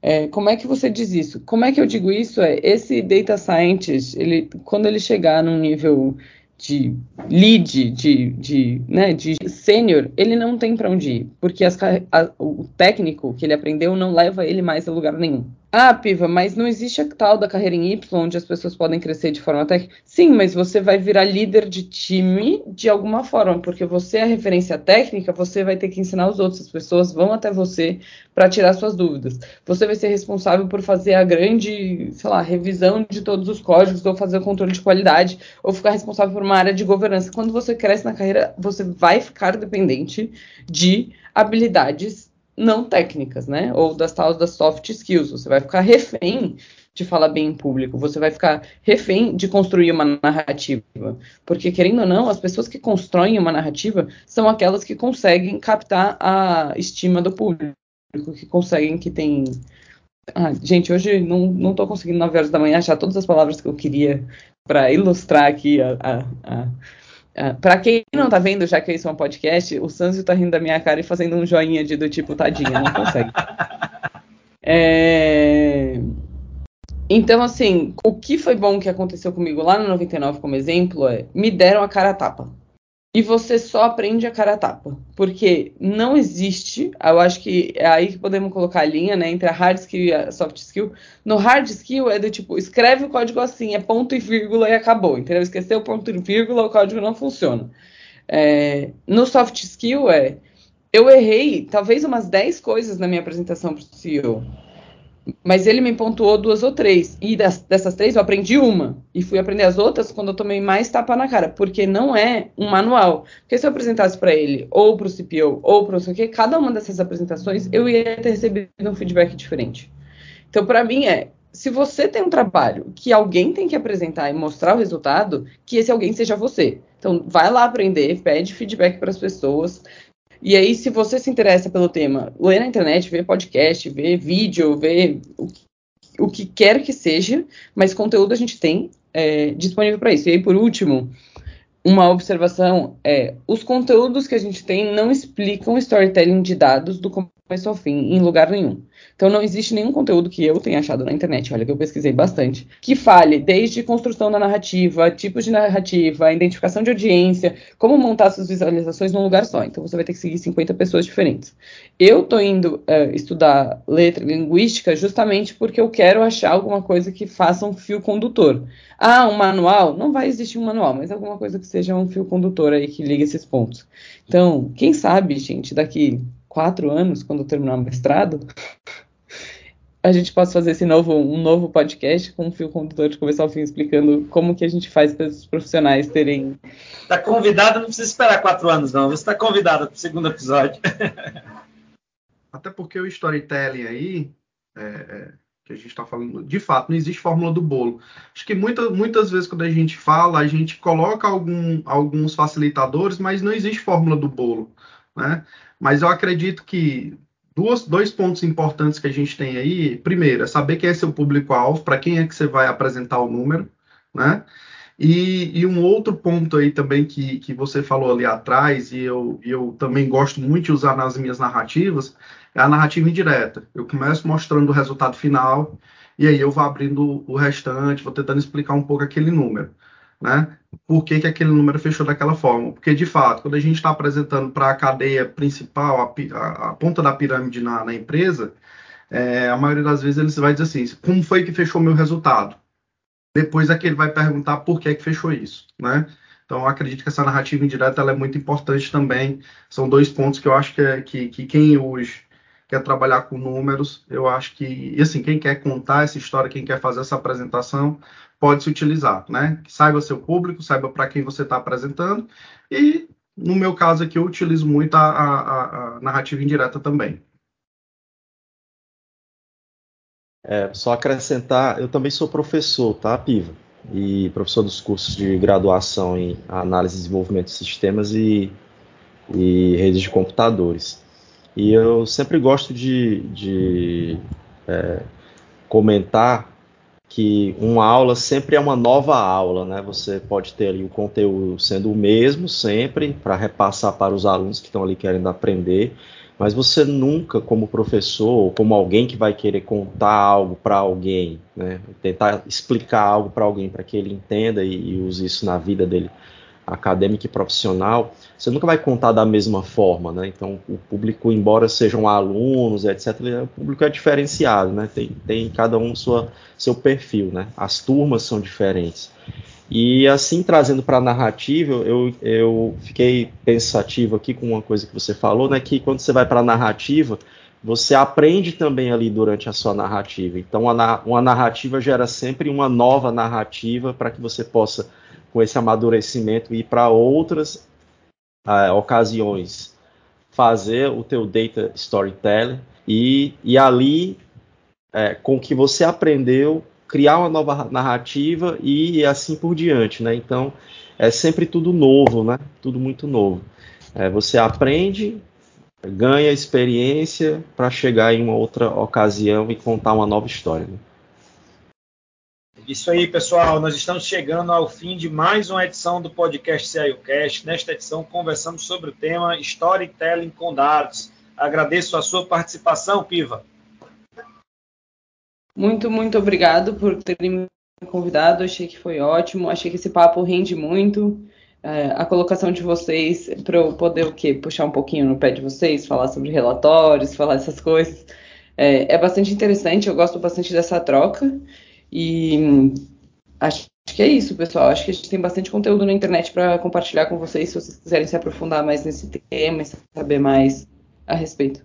É, como é que você diz isso? Como é que eu digo isso? É esse data scientist, ele, quando ele chegar num nível de lead, de, de, né, de sênior, ele não tem para onde ir, porque as, a, o técnico que ele aprendeu não leva ele mais a lugar nenhum. Ah, Piva, mas não existe a tal da carreira em Y onde as pessoas podem crescer de forma técnica? Sim, mas você vai virar líder de time de alguma forma, porque você é a referência técnica, você vai ter que ensinar os outros, as pessoas vão até você para tirar suas dúvidas. Você vai ser responsável por fazer a grande, sei lá, revisão de todos os códigos, ou fazer o controle de qualidade, ou ficar responsável por uma área de governança. Quando você cresce na carreira, você vai ficar dependente de habilidades não técnicas, né? Ou das tais das soft skills. Você vai ficar refém de falar bem em público, você vai ficar refém de construir uma narrativa. Porque, querendo ou não, as pessoas que constroem uma narrativa são aquelas que conseguem captar a estima do público, que conseguem, que tem. Ah, gente, hoje não, não tô conseguindo 9 horas da manhã achar todas as palavras que eu queria para ilustrar aqui a, a, a Uh, para quem não tá vendo, já que isso é um podcast, o Sanzio tá rindo da minha cara e fazendo um joinha de do tipo, tadinha, não consegue. <laughs> é... Então, assim, o que foi bom que aconteceu comigo lá no 99 como exemplo é, me deram a cara a tapa e você só aprende a cara a tapa. Porque não existe, eu acho que é aí que podemos colocar a linha, né, entre a hard skill e a soft skill. No hard skill é do tipo, escreve o código assim, é ponto e vírgula e acabou, entendeu? Esqueceu o ponto e vírgula, o código não funciona. É, no soft skill é, eu errei talvez umas 10 coisas na minha apresentação para o CEO mas ele me pontuou duas ou três. E das, dessas três eu aprendi uma. E fui aprender as outras quando eu tomei mais tapa na cara. Porque não é um manual. Porque se eu apresentasse para ele, ou para o CPO, ou para o sei o quê, cada uma dessas apresentações eu ia ter recebido um feedback diferente. Então, para mim, é. Se você tem um trabalho que alguém tem que apresentar e mostrar o resultado, que esse alguém seja você. Então, vai lá aprender, pede feedback para as pessoas, e aí, se você se interessa pelo tema, lê na internet, vê podcast, vê vídeo, vê o, o que quer que seja, mas conteúdo a gente tem é, disponível para isso. E aí, por último, uma observação é: os conteúdos que a gente tem não explicam storytelling de dados do começo ao fim em lugar nenhum. Então não existe nenhum conteúdo que eu tenha achado na internet, olha que eu pesquisei bastante, que fale desde construção da narrativa, tipos de narrativa, identificação de audiência, como montar suas visualizações num lugar só. Então você vai ter que seguir 50 pessoas diferentes. Eu tô indo uh, estudar letra linguística justamente porque eu quero achar alguma coisa que faça um fio condutor. Ah, um manual? Não vai existir um manual, mas alguma coisa que seja um fio condutor aí que ligue esses pontos. Então, quem sabe, gente, daqui quatro anos, quando eu terminar o mestrado, a gente possa fazer esse novo, um novo podcast com um fio condutor de começar ao fim explicando como que a gente faz para os profissionais terem. Está convidado, não precisa esperar quatro anos, não. Você está convidado para o segundo episódio. <laughs> Até porque o storytelling aí, é, é, que a gente está falando, de fato, não existe fórmula do bolo. Acho que muita, muitas vezes quando a gente fala, a gente coloca algum, alguns facilitadores, mas não existe fórmula do bolo. Né? Mas eu acredito que duas, dois pontos importantes que a gente tem aí. Primeiro, é saber quem é seu público-alvo, para quem é que você vai apresentar o número, né? E, e, um outro ponto aí também que, que você falou ali atrás, e eu, eu também gosto muito de usar nas minhas narrativas, é a narrativa indireta. Eu começo mostrando o resultado final, e aí eu vou abrindo o restante, vou tentando explicar um pouco aquele número né? Por que, que aquele número fechou daquela forma? Porque, de fato, quando a gente está apresentando para a cadeia principal, a, a, a, ponta da pirâmide na, na empresa, é, a maioria das vezes ele vai dizer assim: como foi que fechou meu resultado? Depois é que ele vai perguntar por que, que fechou isso, né? Então, acredito que essa narrativa indireta é muito importante também. São dois pontos que eu acho que, é, que, que quem hoje quer trabalhar com números, eu acho que, e assim, quem quer contar essa história, quem quer fazer essa apresentação, pode se utilizar, né? Saiba seu público, saiba para quem você está apresentando, e no meu caso aqui eu utilizo muito a, a, a narrativa indireta também. É, só acrescentar, eu também sou professor, tá, Piva? E professor dos cursos de graduação em análise e desenvolvimento de sistemas e, e redes de computadores. E eu sempre gosto de, de é, comentar que uma aula sempre é uma nova aula, né? Você pode ter ali o conteúdo sendo o mesmo sempre para repassar para os alunos que estão ali querendo aprender, mas você nunca, como professor, ou como alguém que vai querer contar algo para alguém, né? Tentar explicar algo para alguém para que ele entenda e, e use isso na vida dele acadêmica e profissional, você nunca vai contar da mesma forma, né? Então, o público, embora sejam alunos, etc., o público é diferenciado, né? Tem, tem cada um sua, seu perfil, né? As turmas são diferentes. E assim, trazendo para a narrativa, eu, eu fiquei pensativo aqui com uma coisa que você falou, né? Que quando você vai para a narrativa, você aprende também ali durante a sua narrativa. Então, uma, narrativa gera sempre uma nova narrativa para que você possa com esse amadurecimento e para outras uh, ocasiões fazer o teu data storytelling e, e ali é, com o que você aprendeu criar uma nova narrativa e, e, assim por diante, né? Então é sempre tudo novo, né? Tudo muito novo. É, você aprende, ganha experiência para chegar em uma outra ocasião e contar uma nova história. Né? Isso aí, pessoal. Nós estamos chegando ao fim de mais uma edição do podcast CIOcast. Nesta edição, conversamos sobre o tema Storytelling com dados. Agradeço a sua participação, Piva. Muito, muito obrigado por terem me convidado. Achei que foi ótimo. Achei que esse papo rende muito. É, a colocação de vocês para eu poder o quê? Puxar um pouquinho no pé de vocês, falar sobre relatórios, falar essas coisas. É, é bastante interessante. Eu gosto bastante dessa troca. E acho que é isso, pessoal. Acho que a gente tem bastante conteúdo na internet para compartilhar com vocês, se vocês quiserem se aprofundar mais nesse tema e saber mais a respeito.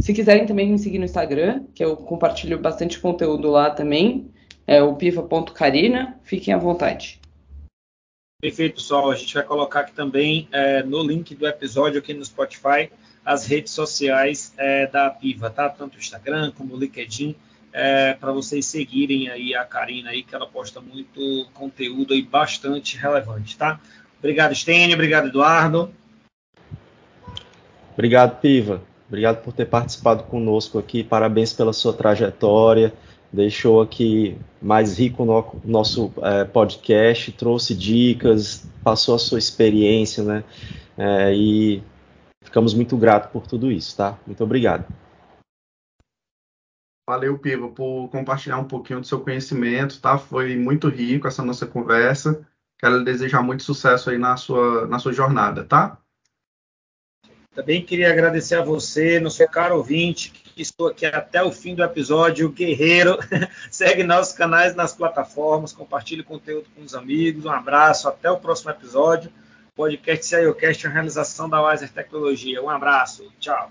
Se quiserem também me seguir no Instagram, que eu compartilho bastante conteúdo lá também, é o piva.carina, fiquem à vontade. Perfeito, pessoal. A gente vai colocar aqui também é, no link do episódio aqui no Spotify as redes sociais é, da Piva, tá? Tanto o Instagram como o LinkedIn é, para vocês seguirem aí a Karina aí, que ela posta muito conteúdo aí bastante relevante, tá? Obrigado, Stênio. Obrigado, Eduardo. Obrigado, Piva. Obrigado por ter participado conosco aqui. Parabéns pela sua trajetória. Deixou aqui mais rico o nosso é, podcast, trouxe dicas, passou a sua experiência, né? É, e ficamos muito gratos por tudo isso, tá? Muito obrigado. Valeu, Piva, por compartilhar um pouquinho do seu conhecimento, tá? Foi muito rico essa nossa conversa. Quero desejar muito sucesso aí na sua, na sua jornada, tá? Também queria agradecer a você, nosso caro ouvinte, que estou aqui até o fim do episódio, Guerreiro. <laughs> Segue nossos canais nas plataformas, compartilhe conteúdo com os amigos. Um abraço, até o próximo episódio. Podcast CIOcast, a realização da Wiser Tecnologia. Um abraço, tchau.